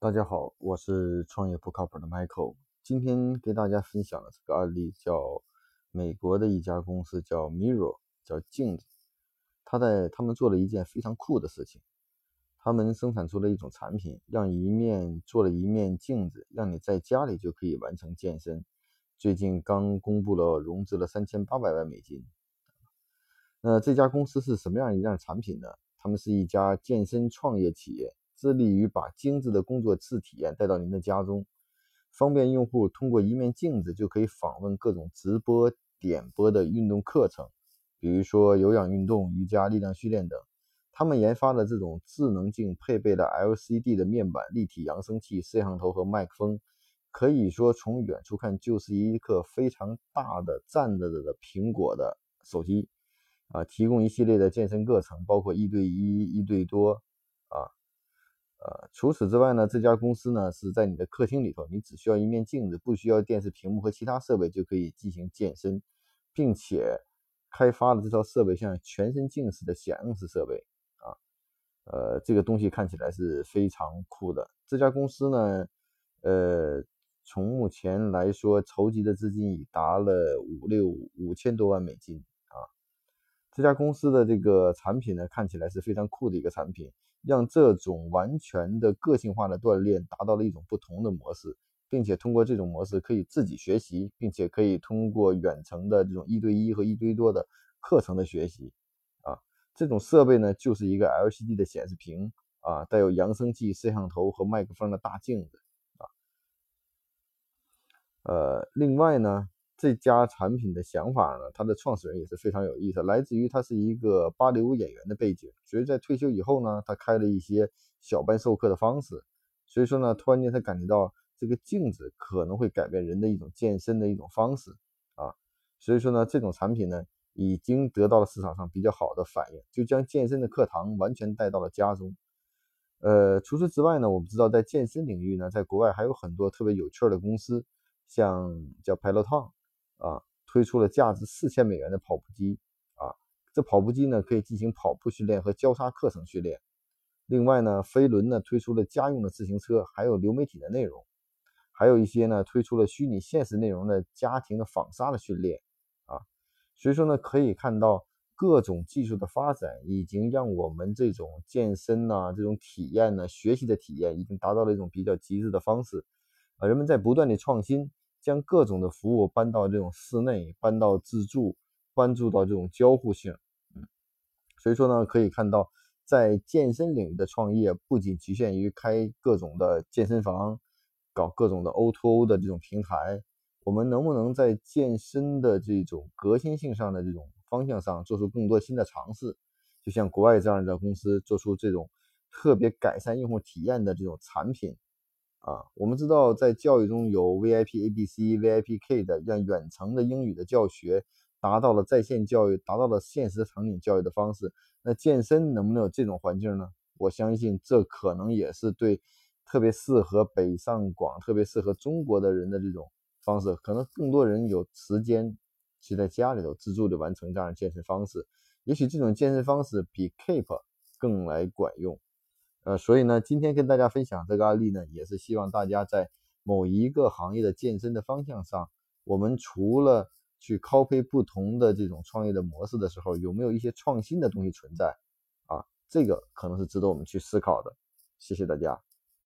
大家好，我是创业不靠谱的 Michael。今天给大家分享的这个案例叫美国的一家公司叫 Mirror，叫镜子。他在他们做了一件非常酷的事情，他们生产出了一种产品，让一面做了一面镜子，让你在家里就可以完成健身。最近刚公布了融资了三千八百万美金。那这家公司是什么样一样产品呢？他们是一家健身创业企业。致力于把精致的工作室体验带到您的家中，方便用户通过一面镜子就可以访问各种直播点播的运动课程，比如说有氧运动、瑜伽、力量训练等。他们研发的这种智能镜配备了 LCD 的面板、立体扬声器、摄像头和麦克风，可以说从远处看就是一个非常大的站着的苹果的手机啊，提供一系列的健身课程，包括一对一、一对多啊。呃，除此之外呢，这家公司呢是在你的客厅里头，你只需要一面镜子，不需要电视屏幕和其他设备就可以进行健身，并且开发了这套设备像全身镜似的显影式设备啊，呃，这个东西看起来是非常酷的。这家公司呢，呃，从目前来说筹集的资金已达了五六五千多万美金。这家公司的这个产品呢，看起来是非常酷的一个产品。让这种完全的个性化的锻炼达到了一种不同的模式，并且通过这种模式可以自己学习，并且可以通过远程的这种一对一和一对多的课程的学习。啊，这种设备呢就是一个 LCD 的显示屏啊，带有扬声器、摄像头和麦克风的大镜子啊。呃，另外呢。这家产品的想法呢，它的创始人也是非常有意思，来自于他是一个芭蕾舞演员的背景，所以在退休以后呢，他开了一些小班授课的方式，所以说呢，突然间他感觉到这个镜子可能会改变人的一种健身的一种方式啊，所以说呢，这种产品呢已经得到了市场上比较好的反应，就将健身的课堂完全带到了家中。呃，除此之外呢，我们知道在健身领域呢，在国外还有很多特别有趣的公司，像叫 Peloton。啊，推出了价值四千美元的跑步机啊，这跑步机呢可以进行跑步训练和交叉课程训练。另外呢，飞轮呢推出了家用的自行车，还有流媒体的内容，还有一些呢推出了虚拟现实内容的家庭的纺纱的训练啊。所以说呢，可以看到各种技术的发展已经让我们这种健身呐这种体验呢学习的体验已经达到了一种比较极致的方式啊，人们在不断的创新。将各种的服务搬到这种室内，搬到自助，关注到这种交互性，嗯，所以说呢，可以看到，在健身领域的创业不仅局限于开各种的健身房，搞各种的 O2O 的这种平台，我们能不能在健身的这种革新性上的这种方向上做出更多新的尝试？就像国外这样的公司做出这种特别改善用户体验的这种产品。啊，我们知道在教育中有 VIP A B C VIP K 的，让远程的英语的教学达到了在线教育，达到了现实场景教育的方式。那健身能不能有这种环境呢？我相信这可能也是对特别适合北上广、特别适合中国的人的这种方式。可能更多人有时间去在家里头自助的完成这样的健身方式，也许这种健身方式比 Keep 更来管用。呃，所以呢，今天跟大家分享这个案例呢，也是希望大家在某一个行业的健身的方向上，我们除了去 copy 不同的这种创业的模式的时候，有没有一些创新的东西存在？啊，这个可能是值得我们去思考的。谢谢大家。